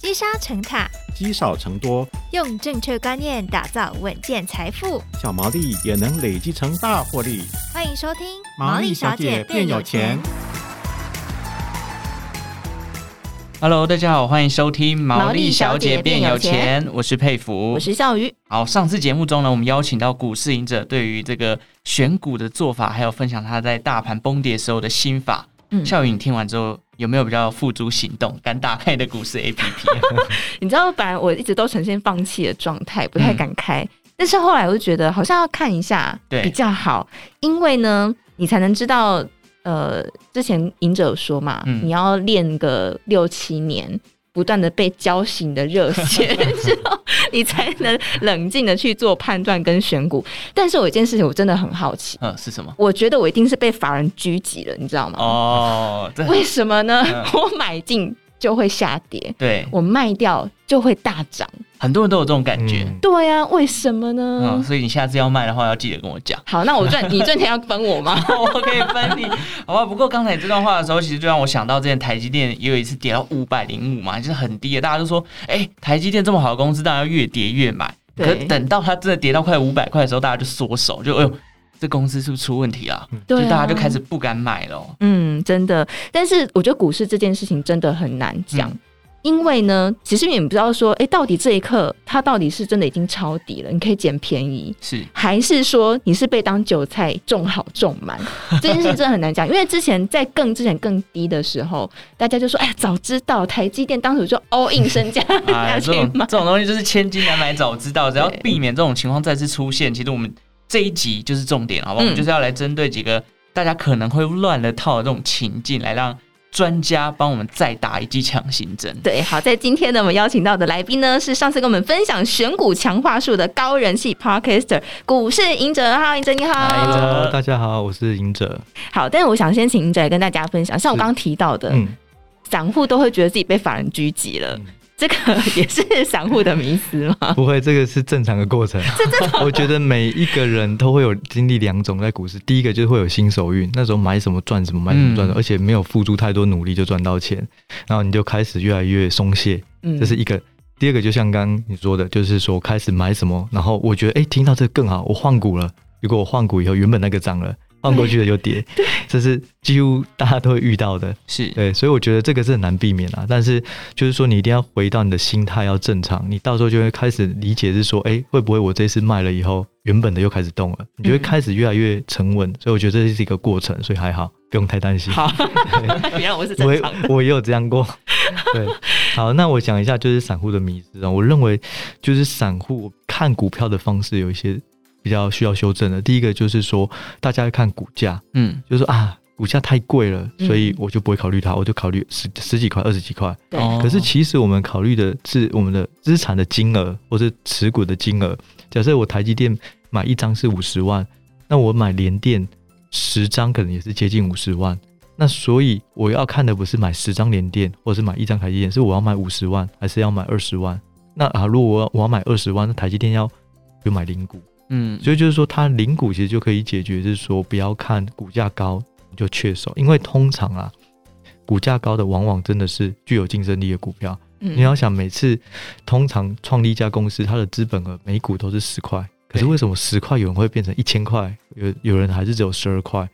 积沙成塔，积少成多，用正确观念打造稳健财富，小毛利也能累积成大获利。欢迎收听《毛利小姐变有钱》。Hello，大家好，欢迎收听《毛利小姐变有钱》，我是佩服，我是笑鱼。好，上次节目中呢，我们邀请到股市赢者，对于这个选股的做法，还有分享他在大盘崩跌时候的心法。嗯，孝瑜，你听完之后。有没有比较付诸行动、敢打开的股市 APP？你知道，本来我一直都呈现放弃的状态，不太敢开。嗯、但是后来我就觉得，好像要看一下比较好，因为呢，你才能知道。呃，之前赢者有说嘛，嗯、你要练个六七年。不断的被浇醒的热血之后，你才能冷静的去做判断跟选股。但是有一件事情我真的很好奇，嗯，是什么？我觉得我一定是被法人狙击了，你知道吗？哦，为什么呢？嗯、我买进。就会下跌，对，我卖掉就会大涨，很多人都有这种感觉。嗯、对呀、啊，为什么呢、嗯？所以你下次要卖的话，要记得跟我讲。好，那我赚，你赚钱要分我吗？我可以分你，好吧？不过刚才这段话的时候，其实就让我想到，之前台积电也有一次跌到五百零五嘛，就是很低的，大家都说，哎、欸，台积电这么好的公司，当然要越跌越买。对可等到它真的跌到快五百块的时候，大家就缩手，就哎呦。这公司是不是出问题了？对、啊，就大家就开始不敢买了。嗯，真的。但是我觉得股市这件事情真的很难讲，嗯、因为呢，其实你们不知道说，哎，到底这一刻它到底是真的已经抄底了，你可以捡便宜，是还是说你是被当韭菜种好种满？这件事真的很难讲，因为之前在更之前更低的时候，大家就说，哎呀，早知道台积电当时就 all in 身价下 去买，这种东西就是千金难买早知道，只要避免这种情况再次出现，其实我们。这一集就是重点，好不好？嗯、我们就是要来针对几个大家可能会乱了套的这种情境，来让专家帮我们再打一剂强心针。对，好，在今天呢，我们邀请到的来宾呢，是上次跟我们分享选股强话术的高人气 Podcaster 股市赢者。Hello，隐者你好。Hello，大家好，我是赢者。好，但是我想先请赢者来跟大家分享，像我刚刚提到的，嗯、散户都会觉得自己被法人狙击了。嗯这个 也是散户的迷思吗？不会，这个是正常的过程。我觉得每一个人都会有经历两种在股市，第一个就是会有新手运，那时候买什么赚什么，买什么赚什么，而且没有付出太多努力就赚到钱，然后你就开始越来越松懈，这是一个。第二个就像刚刚你说的，就是说开始买什么，然后我觉得哎，听到这个更好，我换股了。如果我换股以后，原本那个涨了。放过去的就跌，对，这是几乎大家都会遇到的，是对，所以我觉得这个是很难避免啊。但是就是说，你一定要回到你的心态要正常，你到时候就会开始理解是说，哎，会不会我这次卖了以后，原本的又开始动了，你就会开始越来越沉稳。嗯、所以我觉得这是一个过程，所以还好，不用太担心。好，原来我是正常，我我也有这样过。对，好，那我讲一下就是散户的迷思啊。我认为就是散户看股票的方式有一些。比较需要修正的，第一个就是说，大家要看股价，嗯，就是说啊，股价太贵了，所以我就不会考虑它，我就考虑十十几块、二十几块。对。可是其实我们考虑的是我们的资产的金额，或是持股的金额。假设我台积电买一张是五十万，那我买联电十张可能也是接近五十万。那所以我要看的不是买十张联电，或是买一张台积电，是我要买五十万，还是要买二十万？那啊，如果我要我要买二十万，那台积电要就买零股。嗯，所以就是说，它零股其实就可以解决，就是说不要看股价高就确手，因为通常啊，股价高的往往真的是具有竞争力的股票。嗯，你要想，每次通常创立一家公司，它的资本额每股都是十块，可是为什么十块有人会变成一千块，有有人还是只有十二块？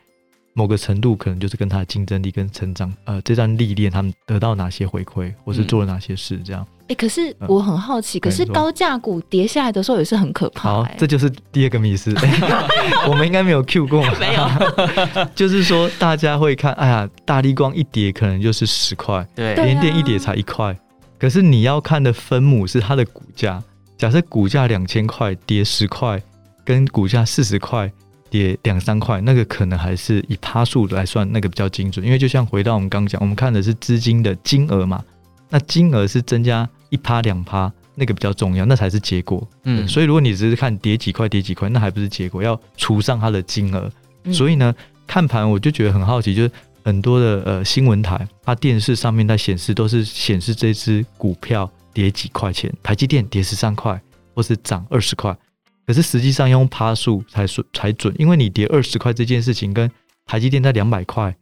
某个程度可能就是跟它的竞争力跟成长，呃，这段历练他们得到哪些回馈，或是做了哪些事，这样。嗯哎、欸，可是我很好奇，嗯、可是高价股跌下来的时候也是很可怕，欸。好，这就是第二个迷思。我们应该没有 Q 过，没有。就是说，大家会看，哎呀，大立光一跌可能就是十块，对，联电一跌才一块。可是你要看的分母是它的股价。假设股价两千块跌十块，跟股价四十块跌两三块，那个可能还是以趴数来算，那个比较精准。因为就像回到我们刚讲，我们看的是资金的金额嘛。那金额是增加一趴两趴，那个比较重要，那才是结果。嗯，所以如果你只是看跌几块跌几块，那还不是结果，要除上它的金额。嗯、所以呢，看盘我就觉得很好奇，就是很多的呃新闻台，它电视上面在显示都是显示这只股票跌几块钱，台积电跌十三块，或是涨二十块，可是实际上用趴数才准才准，因为你跌二十块这件事情跟台积电在两百块，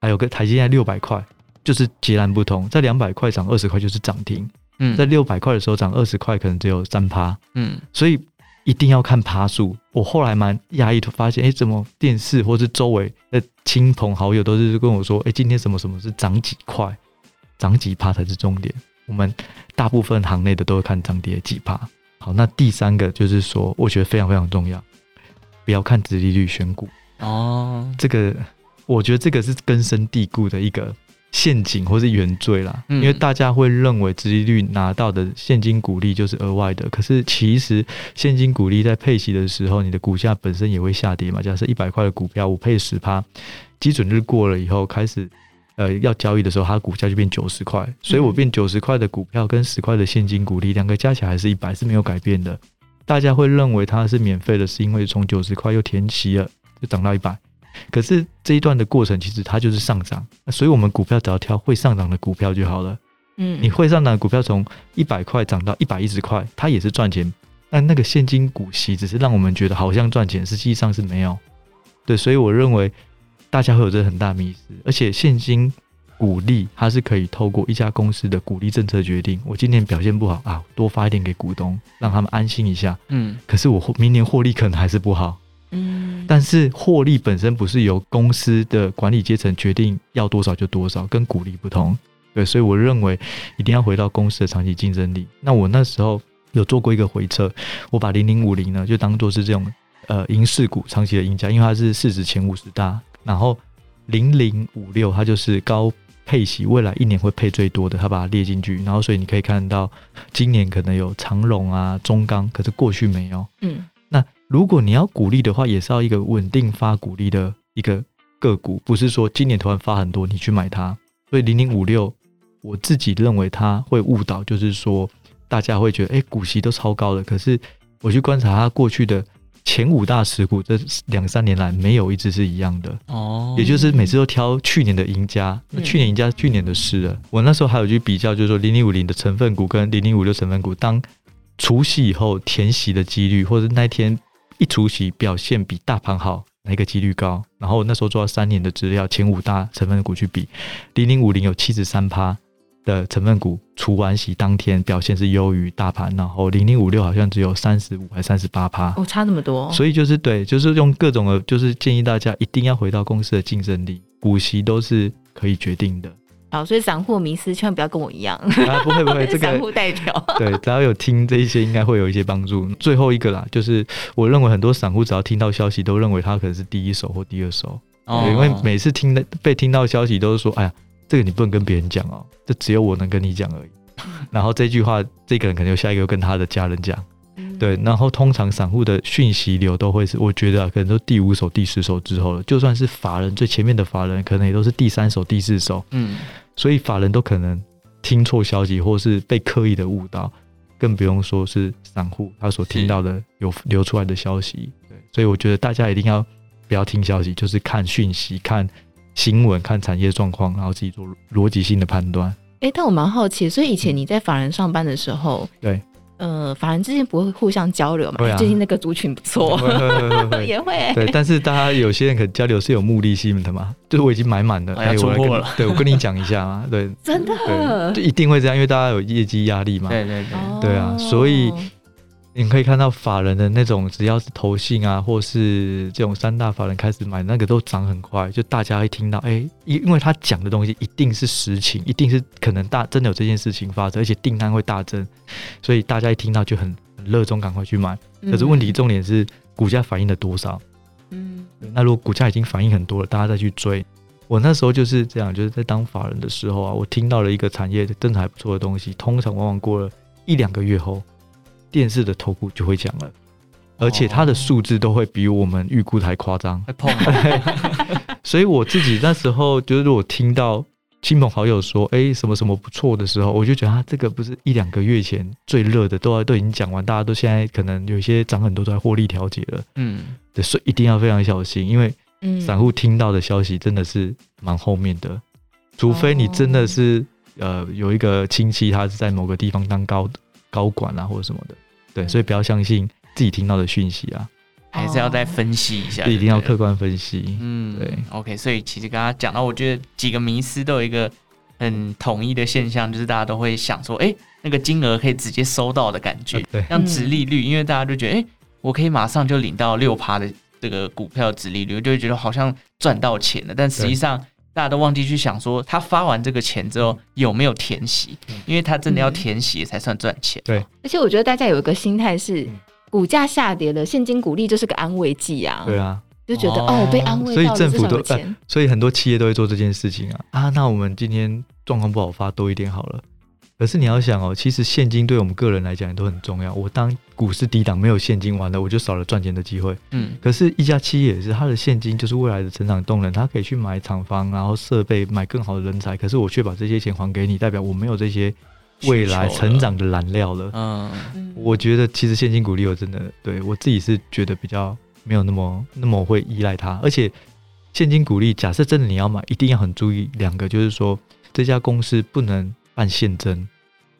还有个台积电在六百块。就是截然不同，在两百块涨二十块就是涨停，嗯，在六百块的时候涨二十块，可能只有三趴，嗯，所以一定要看趴数。我后来蛮讶异，发现哎，怎么电视或是周围的亲朋好友都是跟我说，哎，今天什么什么是涨几块，涨几趴才是重点。我们大部分行内的都会看涨跌几趴。好，那第三个就是说，我觉得非常非常重要，不要看殖利率选股哦。这个我觉得这个是根深蒂固的一个陷阱或是原罪啦，嗯、因为大家会认为殖利率拿到的现金股利就是额外的，可是其实现金股利在配息的时候，你的股价本身也会下跌嘛。假设一百块的股票，我配十趴，基准日过了以后开始。呃，要交易的时候，它股价就变九十块，所以我变九十块的股票跟十块的现金股利，两个加起来还是一百，是没有改变的。大家会认为它是免费的，是因为从九十块又填息了，就涨到一百。可是这一段的过程，其实它就是上涨，所以我们股票只要挑会上涨的股票就好了。嗯，你会上涨的股票从一百块涨到一百一十块，它也是赚钱。但那个现金股息只是让我们觉得好像赚钱，实际上是没有。对，所以我认为。大家会有这很大迷失，而且现金股利它是可以透过一家公司的股利政策决定。我今年表现不好啊，多发一点给股东，让他们安心一下。嗯，可是我明年获利可能还是不好。嗯，但是获利本身不是由公司的管理阶层决定要多少就多少，跟股利不同。对，所以我认为一定要回到公司的长期竞争力。那我那时候有做过一个回测，我把零零五零呢就当做是这种呃银势股长期的赢家，因为它是市值前五十大。然后零零五六，它就是高配息，未来一年会配最多的，它把它列进去。然后所以你可以看到，今年可能有长荣啊、中钢，可是过去没有。嗯，那如果你要鼓励的话，也是要一个稳定发股利的一个个股，不是说今年突然发很多你去买它。所以零零五六，我自己认为它会误导，就是说大家会觉得，哎，股息都超高的，可是我去观察它过去的。前五大持股这两三年来没有一只是一样的哦，也就是每次都挑去年的赢家，那去年赢家是去年的事了。我那时候还有去比较，就是说零零五零的成分股跟零零五六成分股，当除息以后填息的几率，或者那天一除息表现比大盘好，哪一个几率高？然后那时候做了三年的资料，前五大成分股去比，零零五零有七十三趴。的成分股除完息当天表现是优于大盘，然后零零五六好像只有三十五还三十八趴，哦，差那么多，所以就是对，就是用各种的，就是建议大家一定要回到公司的竞争力，股息都是可以决定的。好，所以散户迷思千万不要跟我一样，啊，不会不会，这个散户代表，对，只要有听这一些，应该会有一些帮助。最后一个啦，就是我认为很多散户只要听到消息，都认为他可能是第一手或第二手，哦，因为每次听的被听到消息都是说，哎呀。这个你不能跟别人讲哦，这只有我能跟你讲而已。然后这句话，这个人可能有下一个跟他的家人讲，对。然后通常散户的讯息流都会是，我觉得啊，可能都第五手、第十手之后了。就算是法人最前面的法人，可能也都是第三手、第四手。嗯。所以法人都可能听错消息，或是被刻意的误导，更不用说是散户他所听到的有流出来的消息。对。所以我觉得大家一定要不要听消息，就是看讯息，看。新闻看产业状况，然后自己做逻辑性的判断。哎、欸，但我蛮好奇，所以以前你在法人上班的时候，对，呃，法人之间不会互相交流嘛？啊。最近那个族群不错，也会、欸。对，但是大家有些人可能交流是有目的性的嘛？就是我已经买满了，哎，出货了。对，我跟你讲一下嘛。对，真的，就一定会这样，因为大家有业绩压力嘛。对对对，对啊，所以。你可以看到法人的那种，只要是投信啊，或是这种三大法人开始买，那个都涨很快。就大家会听到，哎，因因为他讲的东西一定是实情，一定是可能大真的有这件事情发生，而且订单会大增，所以大家一听到就很很热衷，赶快去买。可是问题重点是股价反映了多少？嗯，那如果股价已经反映很多了，大家再去追。我那时候就是这样，就是在当法人的时候啊，我听到了一个产业真的还不错的东西，通常往往过了一两个月后。电视的头部就会讲了，而且它的数字都会比我们预估的还夸张。所以我自己那时候就是我听到亲朋好友说，哎、欸，什么什么不错的时候，我就觉得，啊，这个不是一两个月前最热的，都都已经讲完，大家都现在可能有些涨很多都在获利调节了。嗯，对，所以一定要非常小心，因为散户听到的消息真的是蛮后面的，除非你真的是呃有一个亲戚他是在某个地方当高高管啊或者什么的。对，所以不要相信自己听到的讯息啊，还是要再分析一下，一定要客观分析。嗯，对。OK，所以其实刚刚讲到，我觉得几个迷思都有一个很统一的现象，就是大家都会想说，哎、欸，那个金额可以直接收到的感觉，对，像殖利率，因为大家都觉得，哎、欸，我可以马上就领到六趴的这个股票殖利率，就会觉得好像赚到钱了。但实际上，大家都忘记去想说，他发完这个钱之后有没有填息，因为他真的要填息才算赚钱。对，而且我觉得大家有一个心态是，股价下跌了，现金股利就是个安慰剂啊。对啊。就觉得哦，哦，被安慰到，所以政府都、呃，所以很多企业都会做这件事情啊啊！那我们今天状况不好，发多一点好了。可是你要想哦，其实现金对我们个人来讲也都很重要。我当股市低档没有现金，完了我就少了赚钱的机会。嗯，可是，一家企业也是，它的现金就是未来的成长动能，它可以去买厂房，然后设备，买更好的人才。可是我却把这些钱还给你，代表我没有这些未来成长的燃料了。了嗯，我觉得其实现金股利我真的对我自己是觉得比较。没有那么那么会依赖它，而且现金股利，假设真的你要买，一定要很注意两个，就是说这家公司不能办现增，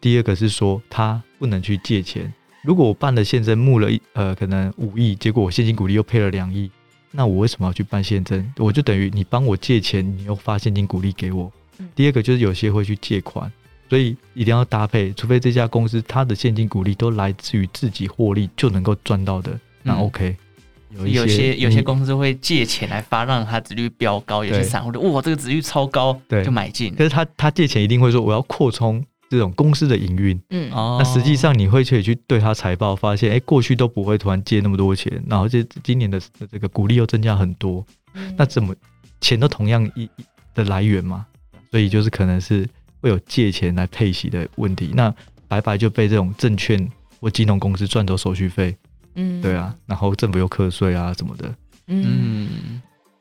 第二个是说他不能去借钱。如果我办了现增，募了一呃可能五亿，结果我现金股利又配了两亿，那我为什么要去办现增？我就等于你帮我借钱，你又发现金股利给我。第二个就是有些会去借款，所以一定要搭配，除非这家公司它的现金股利都来自于自己获利就能够赚到的，那 OK。嗯有，有些有些公司会借钱来发，让它值率飙高。有些散户就哇，这个值率超高，对，就买进。可是他他借钱一定会说我要扩充这种公司的营运，嗯，那实际上你会去去对他财报发现，哎，过去都不会突然借那么多钱，然后这今年的这个股利又增加很多，嗯、那怎么钱都同样一的来源嘛？所以就是可能是会有借钱来配息的问题，那白白就被这种证券或金融公司赚走手续费。嗯，对啊，然后政府又课税啊什么的。嗯，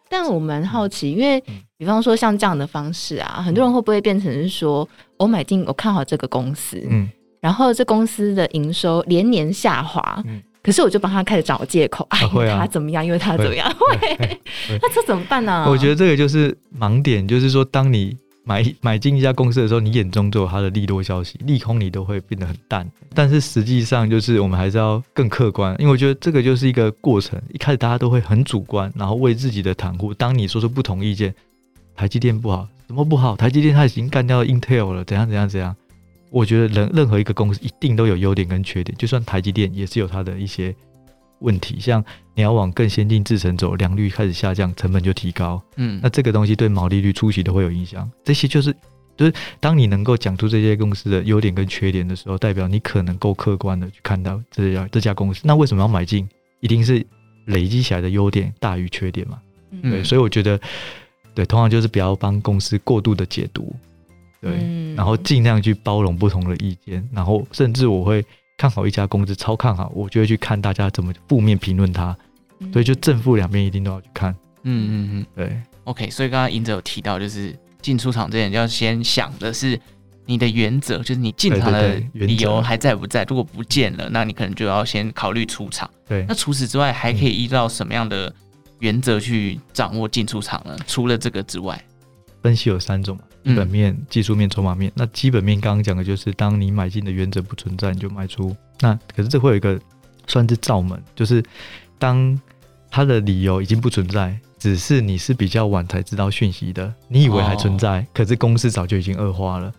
但我蛮好奇，因为比方说像这样的方式啊，很多人会不会变成是说，我买进，我看好这个公司，嗯，然后这公司的营收连年下滑，嗯，可是我就帮他开始找借口，哎，他怎么样？因为他怎么样？会，那这怎么办呢？我觉得这个就是盲点，就是说当你。买买进一家公司的时候，你眼中就有它的利多消息，利空你都会变得很淡。但是实际上，就是我们还是要更客观，因为我觉得这个就是一个过程。一开始大家都会很主观，然后为自己的袒护。当你说出不同意见，台积电不好，什么不好？台积电它已经干掉 Intel 了，怎样怎样怎样？我觉得人任何一个公司一定都有优点跟缺点，就算台积电也是有它的一些。问题像你要往更先进制程走，良率开始下降，成本就提高。嗯，那这个东西对毛利率初期都会有影响。这些就是就是当你能够讲出这些公司的优点跟缺点的时候，代表你可能够客观的去看到这家这家公司。那为什么要买进？一定是累积起来的优点大于缺点嘛？嗯，对，所以我觉得对，通常就是不要帮公司过度的解读，对，嗯，然后尽量去包容不同的意见，然后甚至我会。看好一家公司，超看好，我就会去看大家怎么负面评论它，嗯、所以就正负两边一定都要去看。嗯嗯嗯，对。OK，所以刚刚隐者有提到，就是进出场之前要先想的是你的原则，就是你进场的理由还在不在？如果不见了，那你可能就要先考虑出场。对。那除此之外，还可以依照什么样的原则去掌握进出场呢？嗯、除了这个之外，分析有三种嘛。基本面、技术面、筹码面。那基本面刚刚讲的就是，当你买进的原则不存在，你就卖出。那可是这会有一个算是罩门，就是当它的理由已经不存在，只是你是比较晚才知道讯息的，你以为还存在，哦、可是公司早就已经恶化了。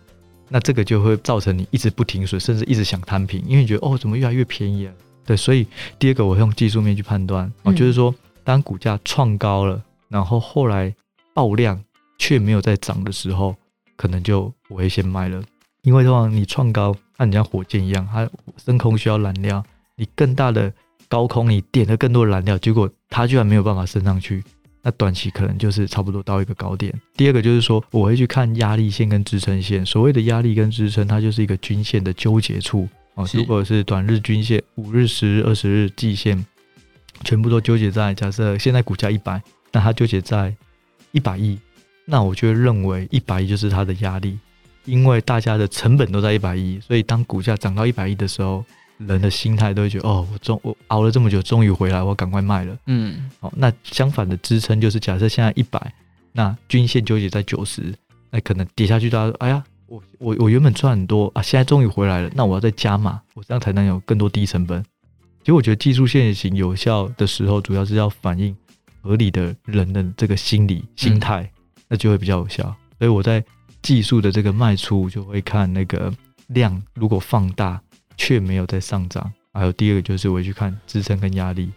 那这个就会造成你一直不停损，甚至一直想摊平，因为你觉得哦，怎么越来越便宜了？对，所以第二个我会用技术面去判断，哦，就是说当股价创高了，然后后来爆量。却没有在涨的时候，可能就我会先卖了，因为通常你创高，那你像火箭一样，它升空需要燃料，你更大的高空你点了更多的燃料，结果它居然没有办法升上去，那短期可能就是差不多到一个高点。第二个就是说，我会去看压力线跟支撑线，所谓的压力跟支撑，它就是一个均线的纠结处哦。如果是短日均线、五日、十日、二十日季线，全部都纠结在假设现在股价一百，那它纠结在一百亿。那我就会认为一百亿就是它的压力，因为大家的成本都在一百亿，所以当股价涨到一百亿的时候，人的心态都会觉得哦，我终我熬了这么久，终于回来，我赶快卖了。嗯，好，那相反的支撑就是假设现在一百，那均线纠结在九十，那可能跌下去，大家说，哎呀，我我我原本赚很多啊，现在终于回来了，那我要再加码，我这样才能有更多低成本。其实我觉得技术线型有效的时候，主要是要反映合理的人的这个心理心态。那就会比较有效，所以我在技术的这个卖出，就会看那个量如果放大却没有在上涨。还有第二个就是我会去看支撑跟压力，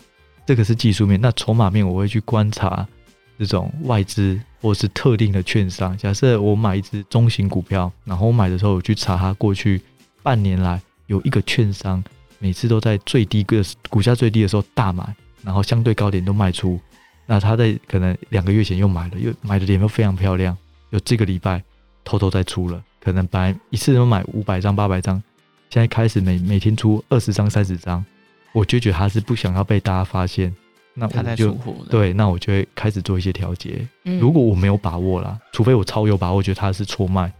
这个是技术面。那筹码面我会去观察这种外资或是特定的券商。假设我买一只中型股票，然后我买的时候我去查它过去半年来有一个券商每次都在最低个股价最低的时候大买，然后相对高点都卖出。那他在可能两个月前又买了，又买的脸又非常漂亮，又这个礼拜偷偷再出了，可能本来一次都买五百张、八百张，现在开始每每天出二十张、三十张，我就觉得他是不想要被大家发现，那我就对，那我就会开始做一些调节。嗯、如果我没有把握啦，除非我超有把握，觉得他是错卖，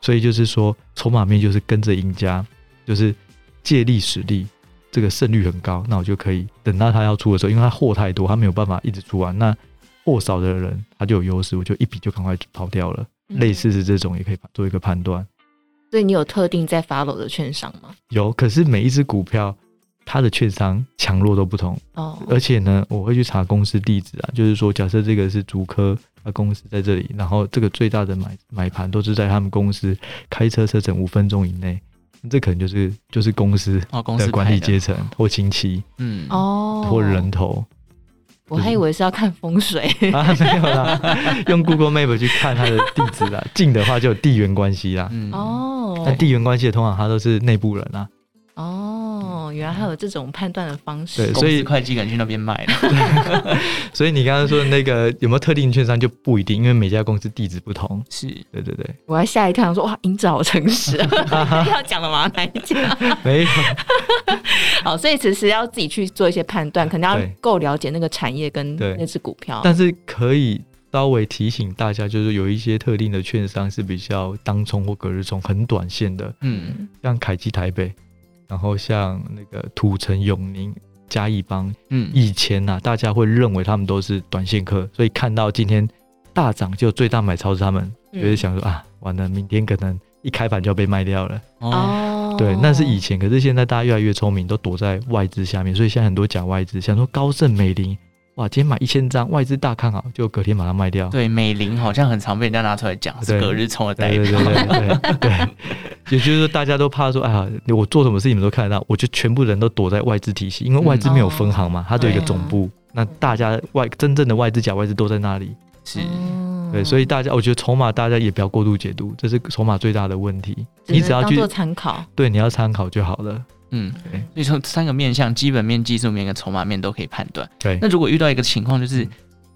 所以就是说筹码面就是跟着赢家，就是借力使力。这个胜率很高，那我就可以等到他要出的时候，因为他货太多，他没有办法一直出完。那货少的人他就有优势，我就一笔就赶快跑掉了。嗯、类似是这种，也可以做一个判断。所以你有特定在 follow 的券商吗？有，可是每一只股票它的券商强弱都不同哦。而且呢，我会去查公司地址啊，就是说，假设这个是竹科啊公司在这里，然后这个最大的买买盘都是在他们公司开车车程五分钟以内。这可能就是就是公司的管理阶层或亲戚，嗯哦，或人头。我还以为是要看风水 啊，没有啦，用 Google Map 去看它的地址啦，近的话就有地缘关系啦。嗯哦，那地缘关系的通常他都是内部人啊。哦，原来还有这种判断的方式。对，所以会计敢去那边卖了。所以你刚刚说的那个有没有特定券商就不一定，因为每家公司地址不同。是，对对对。我还吓一跳，说哇，银子好诚实啊！要讲了吗？哪一家？没有。好，所以其实要自己去做一些判断，可能要够了解那个产业跟那只股票。但是可以稍微提醒大家，就是有一些特定的券商是比较当冲或隔日冲，很短线的。嗯，像凯基台北。然后像那个土城永宁、嘉义帮，嗯，以前呐、啊，大家会认为他们都是短线客，所以看到今天大涨，就最大买超是他们，嗯、就是想说啊，完了，明天可能一开盘就要被卖掉了。哦，对，那是以前，可是现在大家越来越聪明，都躲在外资下面，所以现在很多假外资，想说高盛、美林。哇，今天买一千张，外资大看好，就隔天把它卖掉。对，美林好像很常被人家拿出来讲，是隔日冲的代表。对对对对对，对，也就是说大家都怕说，哎呀，我做什么事你们都看得到，我就全部人都躲在外资体系，因为外资没有分行嘛，嗯、它就有一个总部，啊、那大家外真正的外资假外资都在那里。是，对，所以大家我觉得筹码大家也不要过度解读，这是筹码最大的问题。你只要去做参考，对，你要参考就好了。嗯，对，所以说三个面向，基本面、技术面跟筹码面都可以判断。对，那如果遇到一个情况就是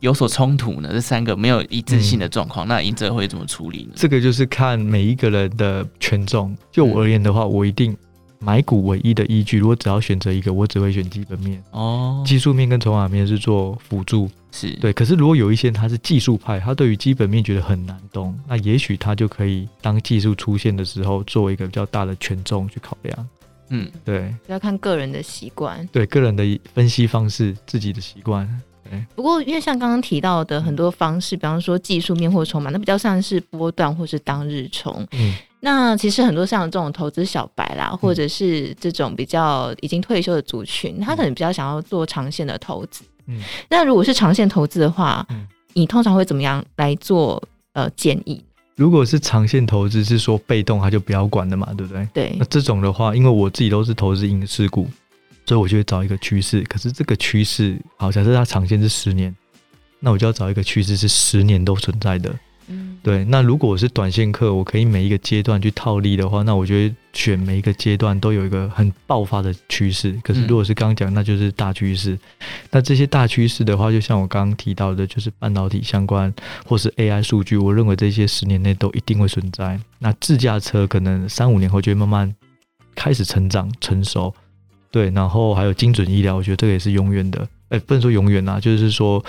有所冲突呢？这三个没有一致性的状况，嗯、那赢者会怎么处理呢？这个就是看每一个人的权重。就我而言的话，嗯、我一定买股唯一的依据，如果只要选择一个，我只会选基本面。哦，技术面跟筹码面是做辅助。是对，可是如果有一些他是技术派，他对于基本面觉得很难懂，那也许他就可以当技术出现的时候，做一个比较大的权重去考量。嗯，对，要看个人的习惯，对个人的分析方式，自己的习惯。对，不过因为像刚刚提到的很多方式，比方说技术面或筹码，那比较像是波段或是当日冲。嗯，那其实很多像这种投资小白啦，或者是这种比较已经退休的族群，嗯、他可能比较想要做长线的投资。嗯，那如果是长线投资的话，嗯，你通常会怎么样来做呃建议？如果是长线投资，是说被动，他就不要管的嘛，对不对？对。那这种的话，因为我自己都是投资影视股，所以我就会找一个趋势。可是这个趋势，好，假设它长线是十年，那我就要找一个趋势是十年都存在的。嗯，对。那如果我是短线客，我可以每一个阶段去套利的话，那我觉得选每一个阶段都有一个很爆发的趋势。可是如果是刚刚讲，那就是大趋势。嗯、那这些大趋势的话，就像我刚刚提到的，就是半导体相关或是 AI 数据，我认为这些十年内都一定会存在。那自驾车可能三五年后就会慢慢开始成长成熟。对，然后还有精准医疗，我觉得这个也是永远的。哎，不能说永远呐、啊，就是说。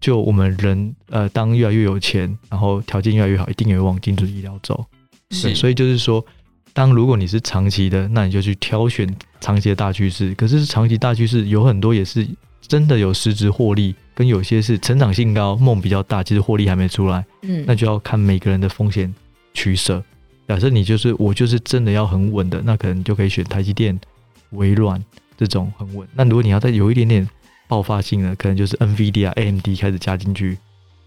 就我们人，呃，当越来越有钱，然后条件越来越好，一定也会往精准医疗走。是，所以就是说，当如果你是长期的，那你就去挑选长期的大趋势。可是长期大趋势有很多也是真的有实质获利，跟有些是成长性高，梦比较大，其实获利还没出来。嗯，那就要看每个人的风险取舍。假设你就是我就是真的要很稳的，那可能就可以选台积电、微软这种很稳。那如果你要再有一点点。爆发性的可能就是 NVIDIA、AMD 开始加进去，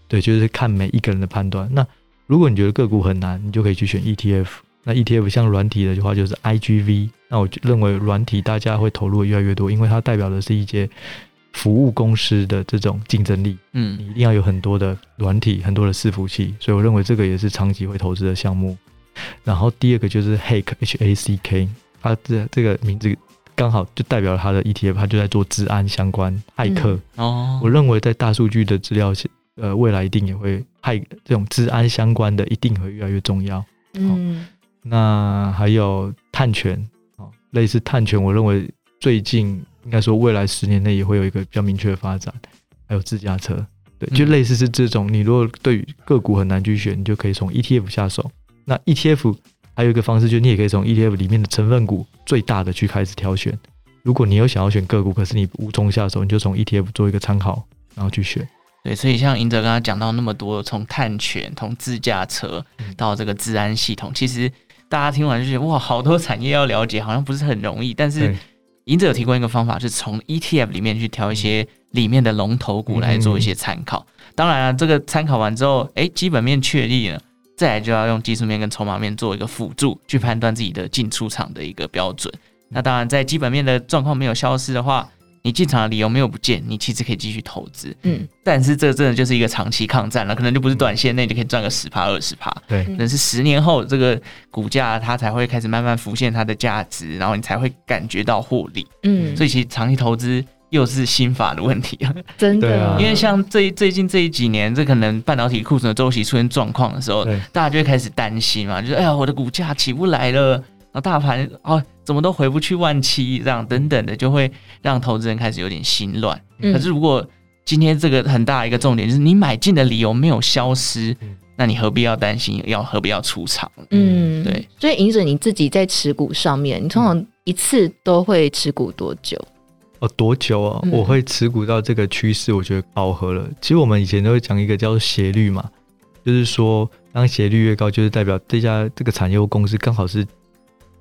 对，就是看每一个人的判断。那如如果你觉得个股很难，你就可以去选 ETF。那 ETF 像软体的话，就是 IGV。那我认为软体大家会投入的越来越多，因为它代表的是一些服务公司的这种竞争力。嗯，你一定要有很多的软体，很多的伺服器，所以我认为这个也是长期会投资的项目。然后第二个就是 HACK，H-A-C-K，它这这个名字刚好就代表了它的 ETF，他就在做治安相关，骇客。哦，我认为在大数据的资料，呃，未来一定也会骇这种治安相关的，一定会越来越重要。嗯。那还有碳权啊，类似碳权，我认为最近应该说未来十年内也会有一个比较明确的发展。还有自驾车，对，就类似是这种。你如果对于个股很难去选，你就可以从 ETF 下手。那 ETF 还有一个方式，就是你也可以从 ETF 里面的成分股最大的去开始挑选。如果你有想要选个股，可是你无从下手，你就从 ETF 做一个参考，然后去选。对，所以像盈哲刚刚讲到那么多，从碳权、从自驾车到这个治安系统，其实。大家听完就觉得哇，好多产业要了解，好像不是很容易。但是盈哲有提供一个方法，是从 ETF 里面去挑一些里面的龙头股来做一些参考。当然了，这个参考完之后，哎，基本面确立了，再来就要用技术面跟筹码面做一个辅助，去判断自己的进出场的一个标准。那当然，在基本面的状况没有消失的话，你进场的理由没有不见，你其实可以继续投资，嗯，但是这真的就是一个长期抗战了，可能就不是短线内就可以赚个十趴二十趴，对，可能是十年后这个股价它才会开始慢慢浮现它的价值，然后你才会感觉到获利，嗯，所以其实长期投资又是心法的问题，真的，因为像最最近这几年，这可能半导体库存的周期出现状况的时候，大家就会开始担心嘛，就是哎呀，我的股价起不来了。然后大盘哦，怎么都回不去万七，这样等等的，就会让投资人开始有点心乱。嗯、可是如果今天这个很大一个重点就是你买进的理由没有消失，嗯、那你何必要担心？要何必要出场？嗯，对。所以，影子你自己在持股上面，你通常一次都会持股多久？哦，多久啊？嗯、我会持股到这个趋势，我觉得饱和了。其实我们以前都会讲一个叫做斜率嘛，就是说当斜率越高，就是代表这家这个产业或公司刚好是。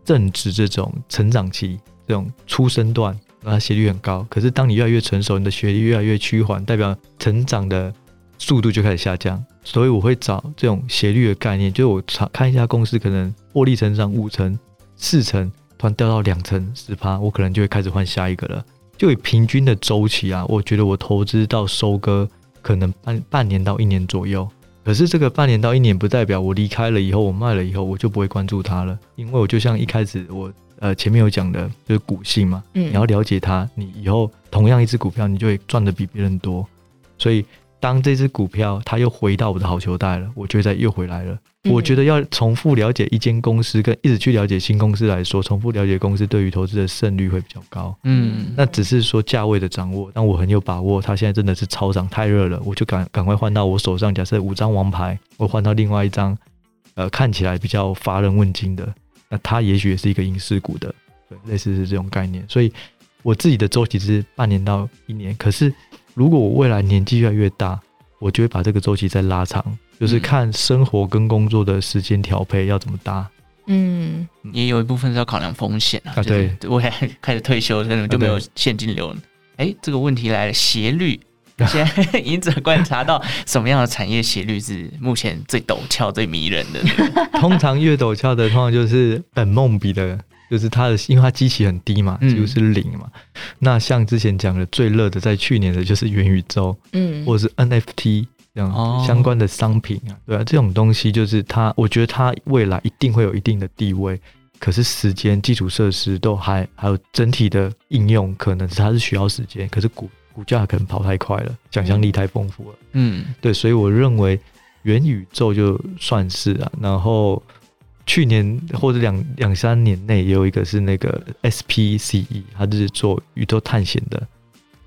正值这种成长期，这种出生段，那斜率很高。可是当你越来越成熟，你的斜率越来越趋缓，代表成长的速度就开始下降。所以我会找这种斜率的概念，就是我看一家公司可能获利成长五成、四成，突然掉到两成、十趴，我可能就会开始换下一个了。就以平均的周期啊，我觉得我投资到收割可能半半年到一年左右。可是这个半年到一年不代表我离开了以后，我卖了以后我就不会关注它了，因为我就像一开始我呃前面有讲的，就是股性嘛，嗯，你要了解它，你以后同样一只股票，你就会赚的比别人多，所以。当这只股票它又回到我的好球袋了，我觉得又回来了。嗯、我觉得要重复了解一间公司，跟一直去了解新公司来说，重复了解公司对于投资的胜率会比较高。嗯，那只是说价位的掌握，但我很有把握，它现在真的是超涨太热了，我就赶赶快换到我手上。假设五张王牌，我换到另外一张，呃，看起来比较乏人问津的，那它也许也是一个影视股的，对，类似是这种概念。所以我自己的周期是半年到一年，可是。如果我未来年纪越来越大，我就会把这个周期再拉长，就是看生活跟工作的时间调配要怎么搭。嗯，也有一部分是要考量风险啊。对，我还开始退休，可能就没有现金流了。哎、欸，这个问题来了，斜率，现在盈哲观察到 什么样的产业斜率是目前最陡峭、最迷人的？通常越陡峭的，通常就是本梦比的。就是它的，因为它基期很低嘛，几乎是零嘛。嗯、那像之前讲的最热的，在去年的就是元宇宙，嗯，或者是 NFT 这样相关的商品啊，哦、对啊，这种东西就是它，我觉得它未来一定会有一定的地位。可是时间、基础设施都还还有整体的应用，可能是它是需要时间。可是股股价可能跑太快了，想象力太丰富了，嗯，对，所以我认为元宇宙就算是啊，然后。去年或者两两三年内也有一个是那个 SPCE，它就是做宇宙探险的，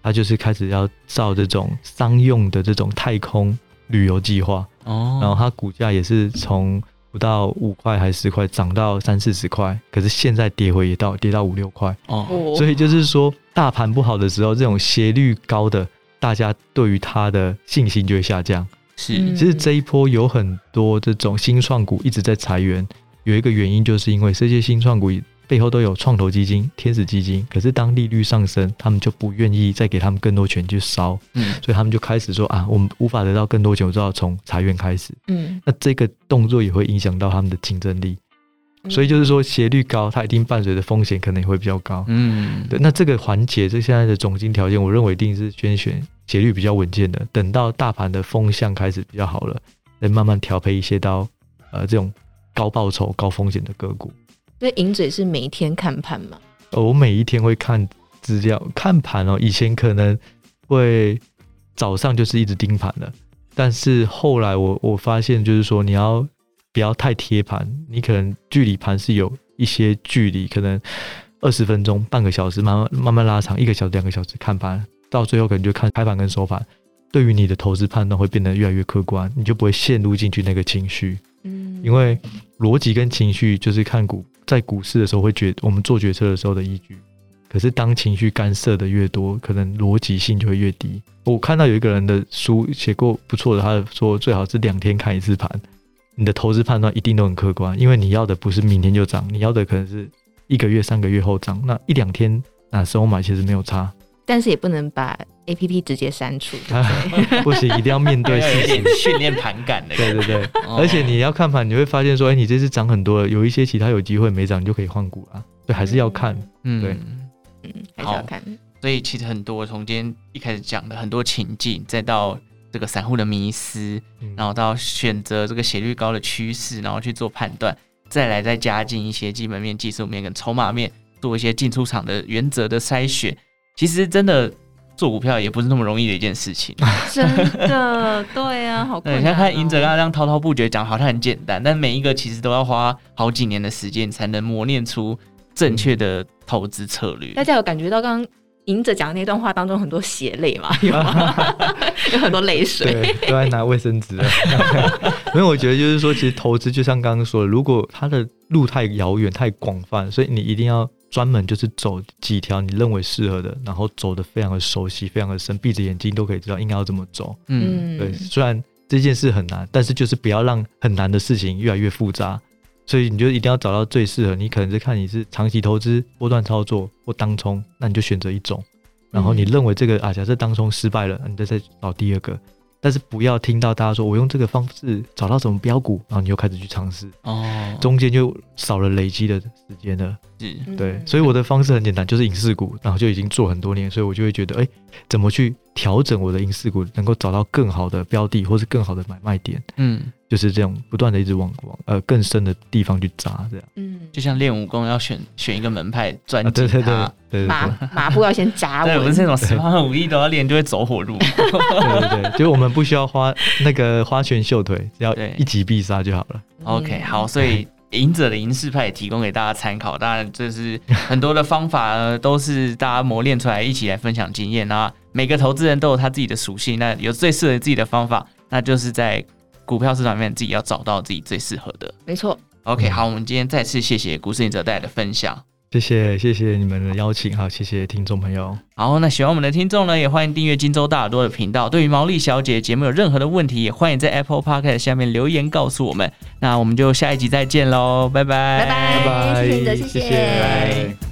它就是开始要造这种商用的这种太空旅游计划。哦，然后它股价也是从不到五块还是十块涨到三四十块，可是现在跌回也到跌到五六块。哦，所以就是说大盘不好的时候，这种斜率高的，大家对于它的信心就会下降。是，其实这一波有很多这种新创股一直在裁员。有一个原因，就是因为这些新创股背后都有创投基金、天使基金，可是当利率上升，他们就不愿意再给他们更多钱去烧，嗯，所以他们就开始说啊，我们无法得到更多钱，我就要从裁员开始，嗯，那这个动作也会影响到他们的竞争力，所以就是说斜率高，它一定伴随的风险可能也会比较高，嗯，对，那这个环节，这现在的总金条件，我认为一定是先选斜率比较稳健的，等到大盘的风向开始比较好了，再慢慢调配一些到呃这种高报酬、高风险的个股。所以银嘴是每一天看盘吗？我每一天会看资料、看盘哦。以前可能会早上就是一直盯盘的，但是后来我我发现就是说，你要不要太贴盘，你可能距离盘是有一些距离，可能二十分钟、半个小时，慢慢慢慢拉长，一个小时、两个小时看盘，到最后可能就看开盘跟收盘。对于你的投资判断会变得越来越客观，你就不会陷入进去那个情绪。因为逻辑跟情绪就是看股。在股市的时候会决我们做决策的时候的依据，可是当情绪干涉的越多，可能逻辑性就会越低。我看到有一个人的书写过不错的，他说最好是两天看一次盘，你的投资判断一定都很客观，因为你要的不是明天就涨，你要的可能是一个月、三个月后涨，那一两天那时候买其实没有差。但是也不能把 A P P 直接删除，不行，一定要面对 事情，训练盘感的。对对对，而且你要看盘，你会发现说，哎、欸，你这次涨很多了，有一些其他有机会没涨，你就可以换股了。对，还是要看。嗯，对，嗯，还是要看。所以其实很多从今天一开始讲的很多情境，再到这个散户的迷失，然后到选择这个斜率高的趋势，然后去做判断，再来再加进一些基本面、技术面跟筹码面，做一些进出场的原则的筛选。其实真的做股票也不是那么容易的一件事情，真的，对啊，好困难。你像看赢者刚刚这样滔滔不绝讲，好像很简单，但每一个其实都要花好几年的时间才能磨练出正确的投资策略。大家有感觉到刚刚赢者讲的那段话当中很多血泪吗？有吗？有很多泪水，对，都在拿卫生纸。因为我觉得就是说，其实投资就像刚刚说的，如果它的路太遥远、太广泛，所以你一定要。专门就是走几条你认为适合的，然后走的非常的熟悉，非常的深，闭着眼睛都可以知道应该要怎么走。嗯，对。虽然这件事很难，但是就是不要让很难的事情越来越复杂。所以你就一定要找到最适合你。可能是看你是长期投资、波段操作或当冲，那你就选择一种。然后你认为这个啊，假设当冲失败了，你再再找第二个。但是不要听到大家说我用这个方式找到什么标股，然后你又开始去尝试哦，中间就少了累积的时间了。是，对，所以我的方式很简单，就是影视股，然后就已经做很多年，所以我就会觉得，哎，怎么去调整我的影视股，能够找到更好的标的，或是更好的买卖点。嗯。就是这样，不断的一直往往呃更深的地方去扎，这样。嗯，就像练武功要选选一个门派专精，对对对，对，马马步要先扎稳，不是那种十八般武艺都要练就会走火入魔。对对对，就是我们不需要花那个花拳绣腿，只要一击必杀就好了。OK，好，所以 赢者的赢势派也提供给大家参考。当然，这是很多的方法呢，都是大家磨练出来，一起来分享经验啊。每个投资人都有他自己的属性，那有最适合自己的方法，那就是在。股票市场里面，自己要找到自己最适合的。没错。OK，好，我们今天再次谢谢股市赢者带来的分享。谢谢，谢谢你们的邀请，好，谢谢听众朋友。好，那喜欢我们的听众呢，也欢迎订阅金州大耳朵的频道。对于毛利小姐节目有任何的问题，也欢迎在 Apple Podcast 下面留言告诉我们。那我们就下一集再见喽，拜拜，拜拜，谢谢。谢谢。